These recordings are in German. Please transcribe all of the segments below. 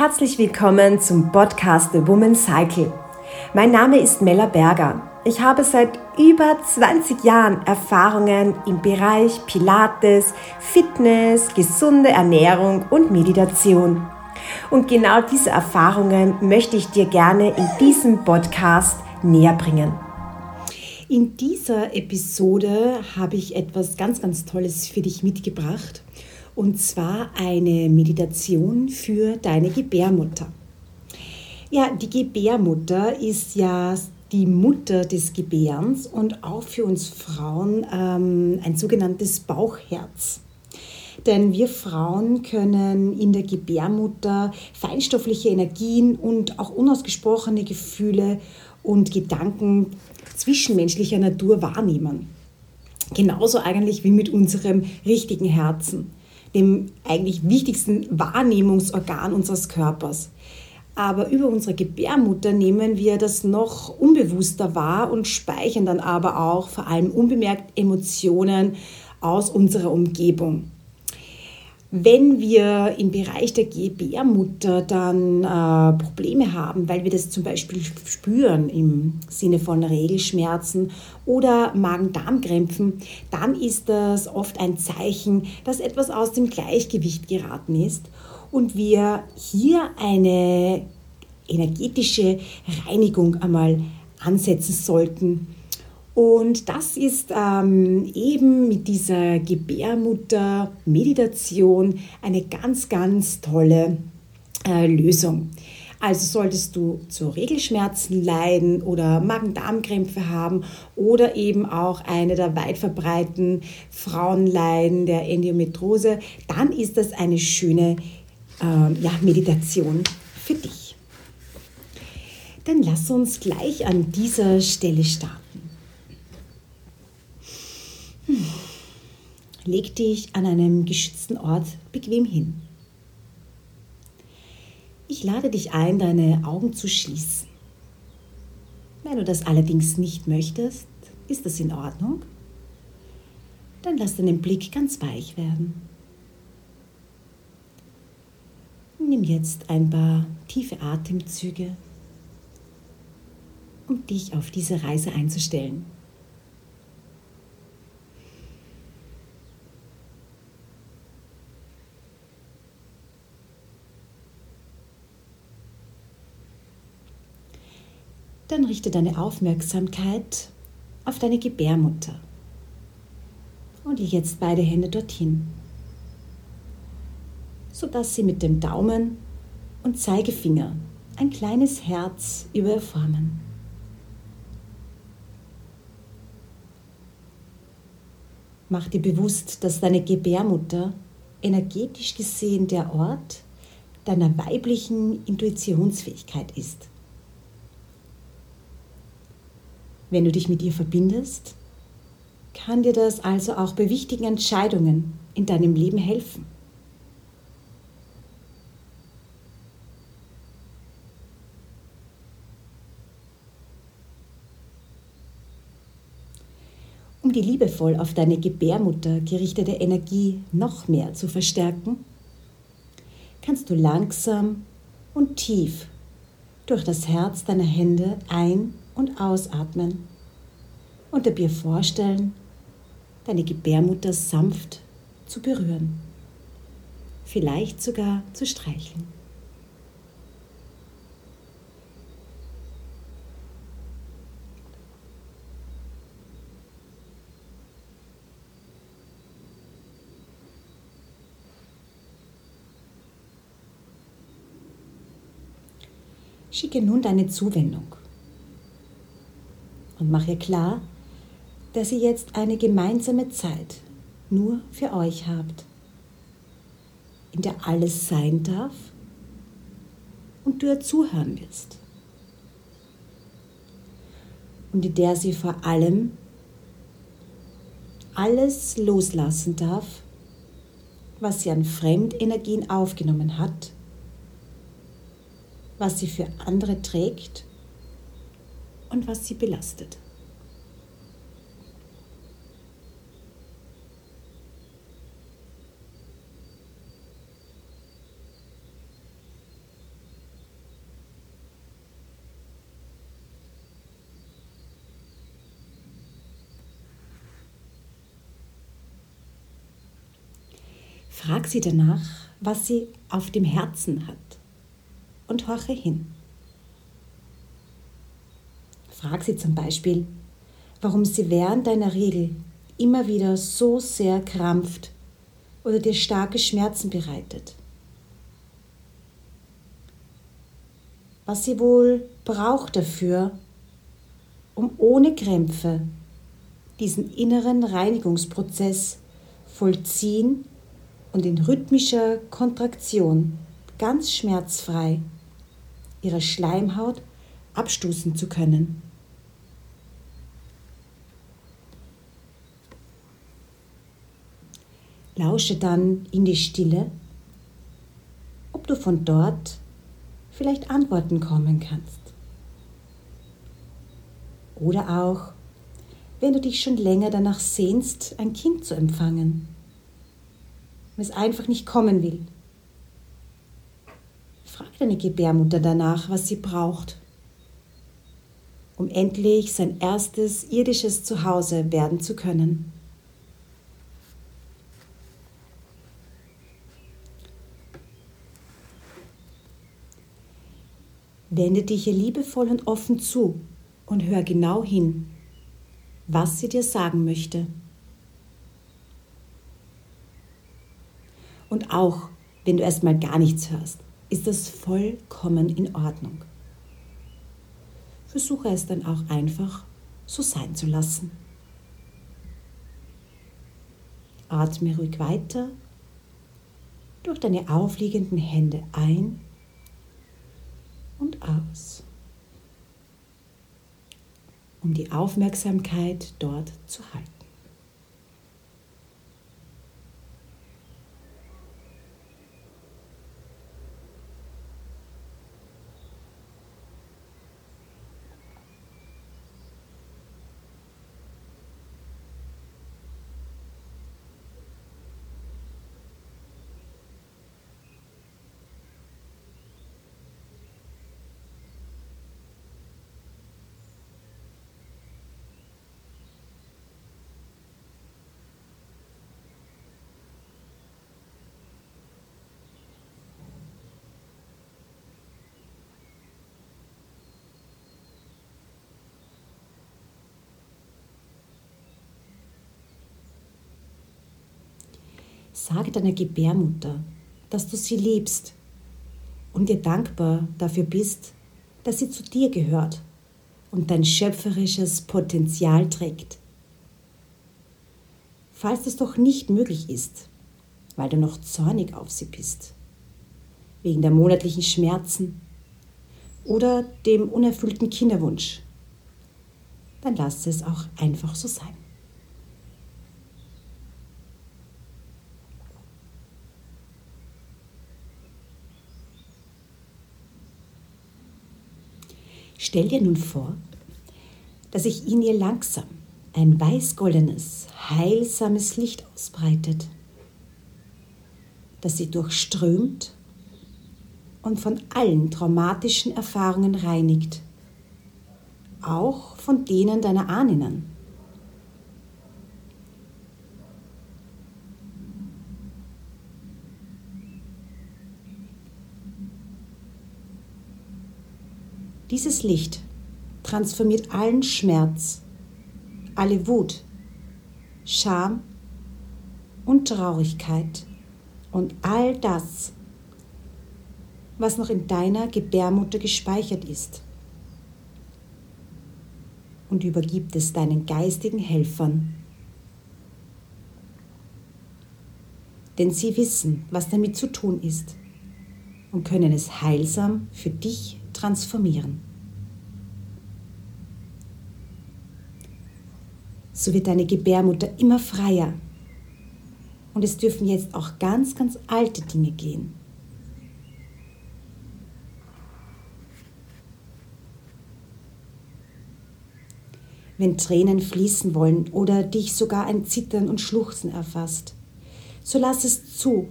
Herzlich willkommen zum Podcast The Woman Cycle. Mein Name ist Mella Berger. Ich habe seit über 20 Jahren Erfahrungen im Bereich Pilates, Fitness, gesunde Ernährung und Meditation. Und genau diese Erfahrungen möchte ich dir gerne in diesem Podcast näher bringen. In dieser Episode habe ich etwas ganz, ganz Tolles für dich mitgebracht. Und zwar eine Meditation für deine Gebärmutter. Ja, die Gebärmutter ist ja die Mutter des Gebärens und auch für uns Frauen ähm, ein sogenanntes Bauchherz. Denn wir Frauen können in der Gebärmutter feinstoffliche Energien und auch unausgesprochene Gefühle und Gedanken zwischenmenschlicher Natur wahrnehmen. Genauso eigentlich wie mit unserem richtigen Herzen, dem eigentlich wichtigsten Wahrnehmungsorgan unseres Körpers. Aber über unsere Gebärmutter nehmen wir das noch unbewusster wahr und speichern dann aber auch vor allem unbemerkt Emotionen aus unserer Umgebung. Wenn wir im Bereich der Gebärmutter dann äh, Probleme haben, weil wir das zum Beispiel spüren im Sinne von Regelschmerzen oder Magen-Darm-Krämpfen, dann ist das oft ein Zeichen, dass etwas aus dem Gleichgewicht geraten ist und wir hier eine energetische Reinigung einmal ansetzen sollten und das ist ähm, eben mit dieser Gebärmutter-Meditation eine ganz, ganz tolle äh, Lösung. Also solltest du zu Regelschmerzen leiden oder Magen-Darm-Krämpfe haben oder eben auch eine der weit verbreiteten Frauenleiden der Endometrose, dann ist das eine schöne äh, ja, Meditation für dich. Dann lass uns gleich an dieser Stelle starten. Leg dich an einem geschützten Ort bequem hin. Ich lade dich ein, deine Augen zu schließen. Wenn du das allerdings nicht möchtest, ist das in Ordnung. Dann lass deinen Blick ganz weich werden. Nimm jetzt ein paar tiefe Atemzüge, um dich auf diese Reise einzustellen. Richte deine Aufmerksamkeit auf deine Gebärmutter und leg jetzt beide Hände dorthin, sodass sie mit dem Daumen und Zeigefinger ein kleines Herz über ihr formen. Mach dir bewusst, dass deine Gebärmutter energetisch gesehen der Ort deiner weiblichen Intuitionsfähigkeit ist. Wenn du dich mit ihr verbindest, kann dir das also auch bei wichtigen Entscheidungen in deinem Leben helfen. Um die liebevoll auf deine Gebärmutter gerichtete Energie noch mehr zu verstärken, kannst du langsam und tief durch das Herz deiner Hände ein- und ausatmen. Und dir vorstellen, deine Gebärmutter sanft zu berühren, vielleicht sogar zu streicheln. Schicke nun deine Zuwendung und mach ihr klar, dass ihr jetzt eine gemeinsame Zeit nur für euch habt, in der alles sein darf und du ihr zuhören wirst. Und in der sie vor allem alles loslassen darf, was sie an Fremdenergien aufgenommen hat, was sie für andere trägt und was sie belastet. Frag sie danach, was sie auf dem Herzen hat und horche hin. Frag sie zum Beispiel, warum sie während deiner Regel immer wieder so sehr krampft oder dir starke Schmerzen bereitet. Was sie wohl braucht dafür, um ohne Krämpfe diesen inneren Reinigungsprozess vollziehen und in rhythmischer Kontraktion ganz schmerzfrei ihre Schleimhaut abstoßen zu können. Lausche dann in die Stille, ob du von dort vielleicht Antworten kommen kannst. Oder auch, wenn du dich schon länger danach sehnst, ein Kind zu empfangen, wenn es einfach nicht kommen will. Frag deine Gebärmutter danach, was sie braucht, um endlich sein erstes irdisches Zuhause werden zu können. Wende dich ihr liebevoll und offen zu und hör genau hin, was sie dir sagen möchte. Und auch wenn du erstmal gar nichts hörst, ist das vollkommen in Ordnung. Versuche es dann auch einfach so sein zu lassen. Atme ruhig weiter durch deine aufliegenden Hände ein und aus, um die Aufmerksamkeit dort zu halten. Sage deiner Gebärmutter, dass du sie liebst und dir dankbar dafür bist, dass sie zu dir gehört und dein schöpferisches Potenzial trägt. Falls das doch nicht möglich ist, weil du noch zornig auf sie bist, wegen der monatlichen Schmerzen oder dem unerfüllten Kinderwunsch, dann lass es auch einfach so sein. Stell dir nun vor, dass sich in ihr langsam ein weiß-goldenes, heilsames Licht ausbreitet, das sie durchströmt und von allen traumatischen Erfahrungen reinigt, auch von denen deiner Ahnen. Dieses Licht transformiert allen Schmerz, alle Wut, Scham und Traurigkeit und all das, was noch in deiner Gebärmutter gespeichert ist und übergibt es deinen geistigen Helfern. Denn sie wissen, was damit zu tun ist und können es heilsam für dich transformieren. So wird deine Gebärmutter immer freier. Und es dürfen jetzt auch ganz, ganz alte Dinge gehen. Wenn Tränen fließen wollen oder dich sogar ein Zittern und Schluchzen erfasst, so lass es zu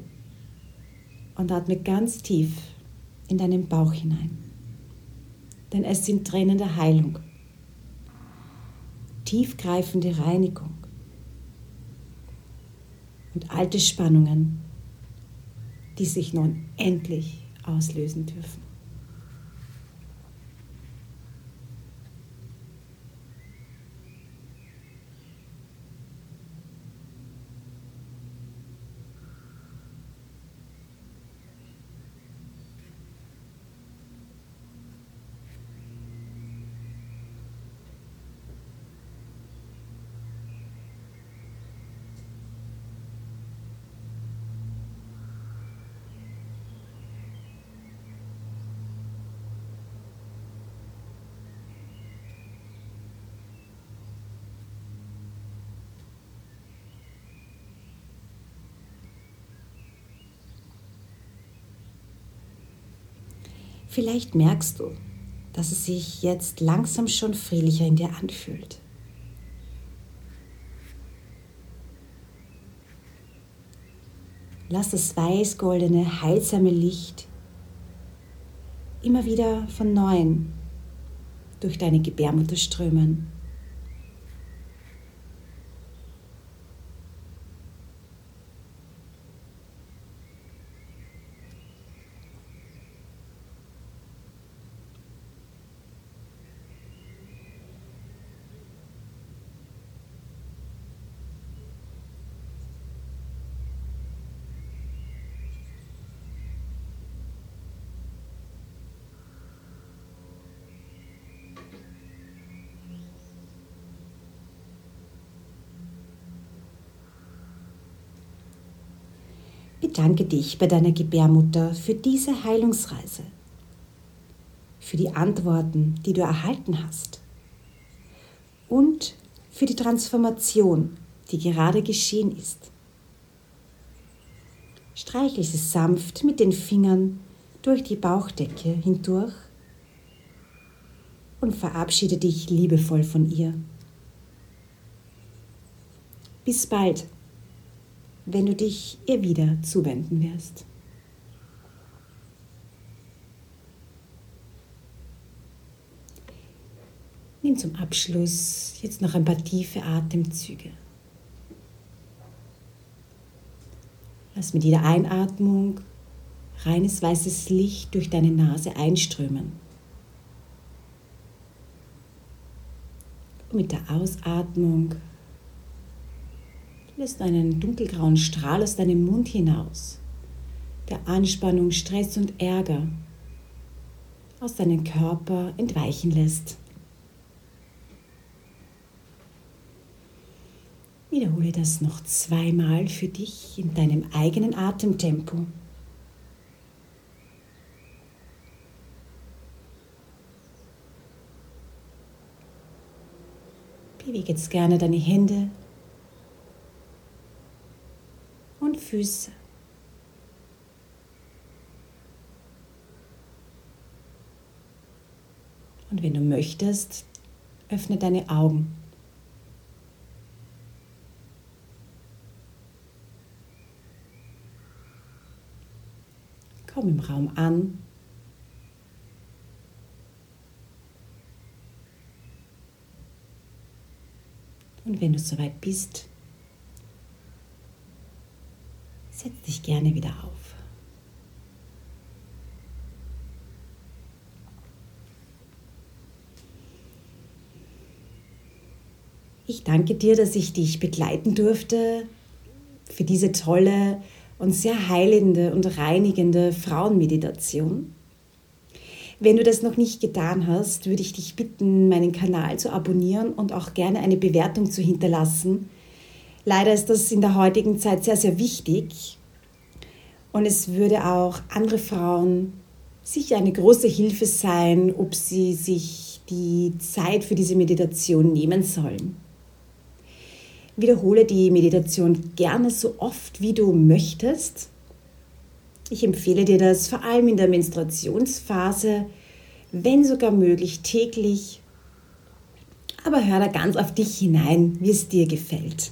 und atme ganz tief in deinen Bauch hinein denn es sind Tränen der Heilung, tiefgreifende Reinigung und alte Spannungen die sich nun endlich auslösen dürfen. Vielleicht merkst du, dass es sich jetzt langsam schon friedlicher in dir anfühlt. Lass das weiß-goldene, heilsame Licht immer wieder von neuem durch deine Gebärmutter strömen. Bedanke dich bei deiner Gebärmutter für diese Heilungsreise, für die Antworten, die du erhalten hast und für die Transformation, die gerade geschehen ist. Streichle sie sanft mit den Fingern durch die Bauchdecke hindurch und verabschiede dich liebevoll von ihr. Bis bald wenn du dich ihr wieder zuwenden wirst. Nimm zum Abschluss jetzt noch ein paar tiefe Atemzüge. Lass mit jeder Einatmung reines weißes Licht durch deine Nase einströmen. Und mit der Ausatmung lässt einen dunkelgrauen Strahl aus deinem Mund hinaus, der Anspannung, Stress und Ärger aus deinem Körper entweichen lässt. Wiederhole das noch zweimal für dich in deinem eigenen Atemtempo. Bewege jetzt gerne deine Hände und Füße. Und wenn du möchtest, öffne deine Augen. Komm im Raum an. Und wenn du soweit bist, Setz dich gerne wieder auf. Ich danke dir, dass ich dich begleiten durfte für diese tolle und sehr heilende und reinigende Frauenmeditation. Wenn du das noch nicht getan hast, würde ich dich bitten, meinen Kanal zu abonnieren und auch gerne eine Bewertung zu hinterlassen Leider ist das in der heutigen Zeit sehr, sehr wichtig. Und es würde auch andere Frauen sicher eine große Hilfe sein, ob sie sich die Zeit für diese Meditation nehmen sollen. Wiederhole die Meditation gerne so oft, wie du möchtest. Ich empfehle dir das vor allem in der Menstruationsphase, wenn sogar möglich täglich. Aber hör da ganz auf dich hinein, wie es dir gefällt.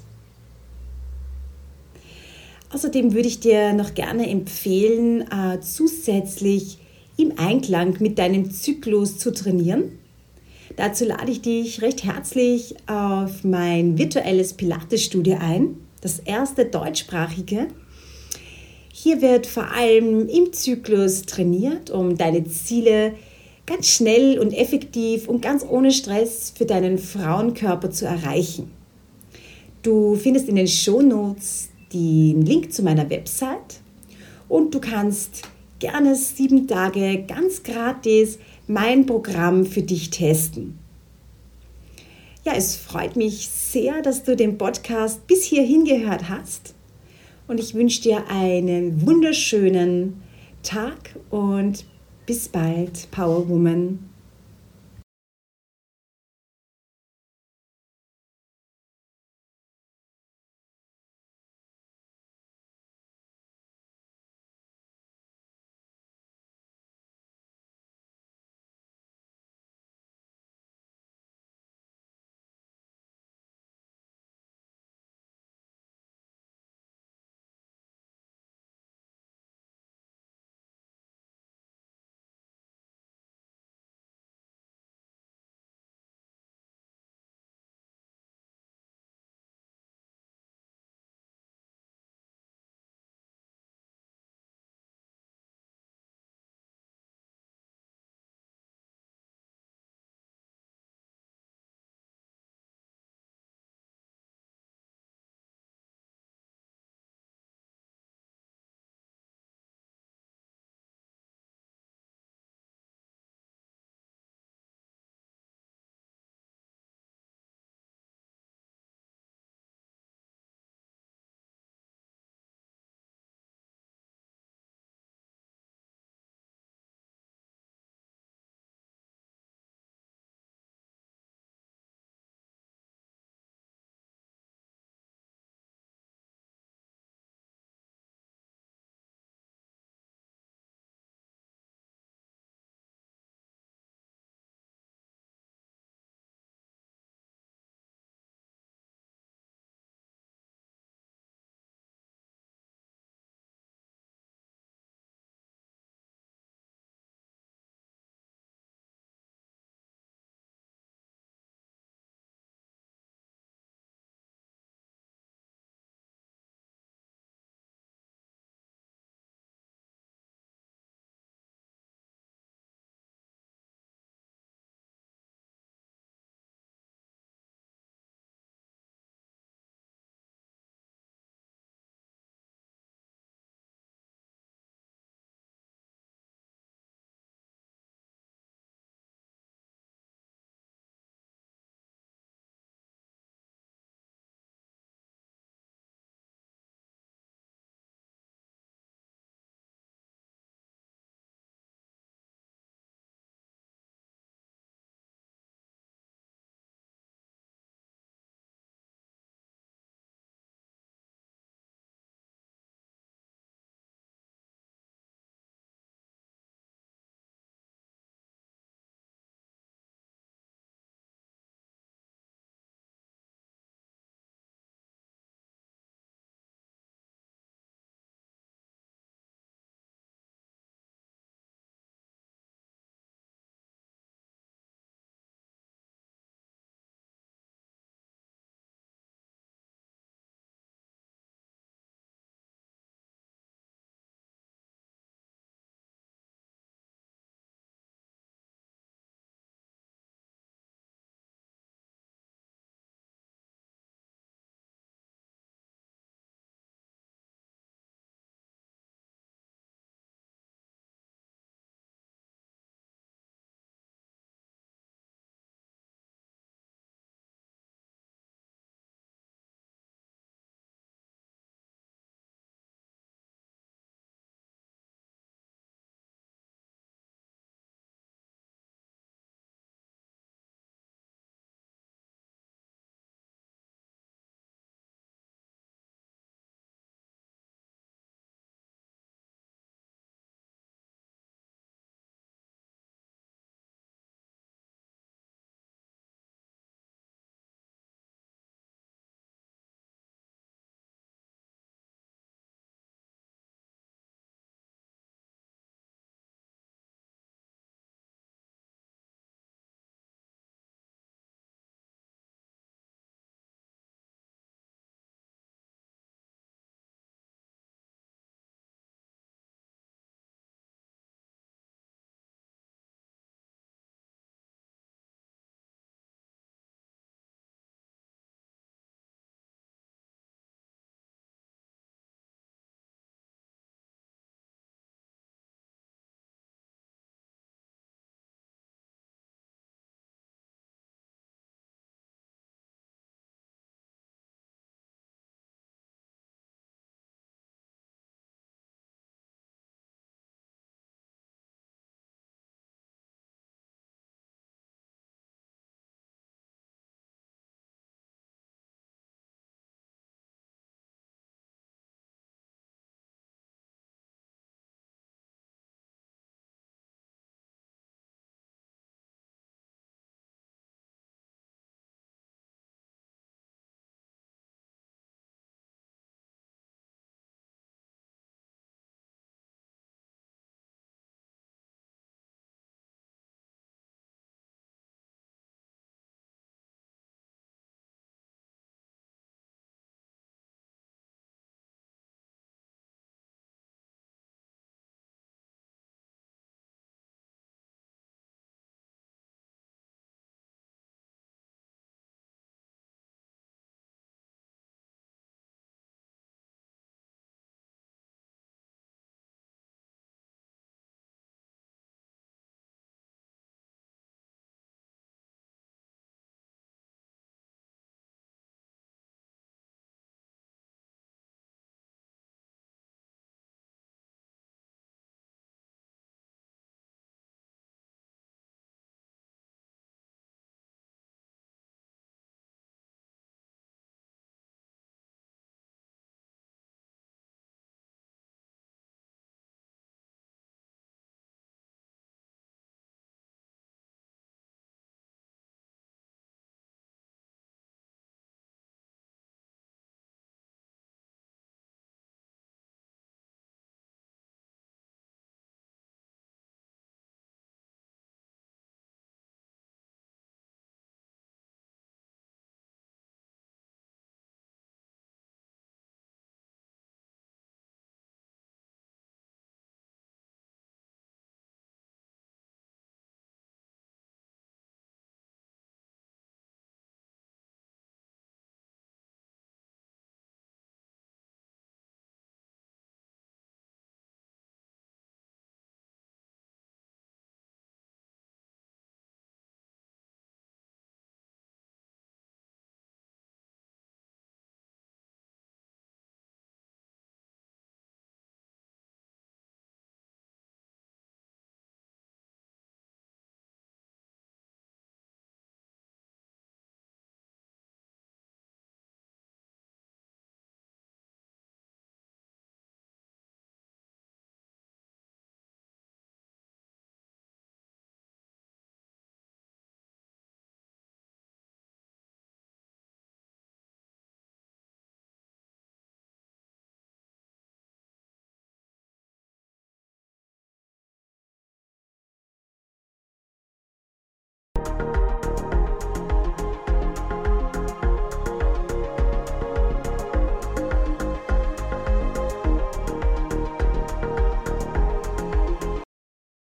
Außerdem würde ich dir noch gerne empfehlen, äh, zusätzlich im Einklang mit deinem Zyklus zu trainieren. Dazu lade ich dich recht herzlich auf mein virtuelles Pilates-Studio ein, das erste deutschsprachige. Hier wird vor allem im Zyklus trainiert, um deine Ziele ganz schnell und effektiv und ganz ohne Stress für deinen Frauenkörper zu erreichen. Du findest in den Shownotes den Link zu meiner Website und du kannst gerne sieben Tage ganz gratis mein Programm für dich testen. Ja, es freut mich sehr, dass du den Podcast bis hierhin gehört hast und ich wünsche dir einen wunderschönen Tag und bis bald, Power Woman.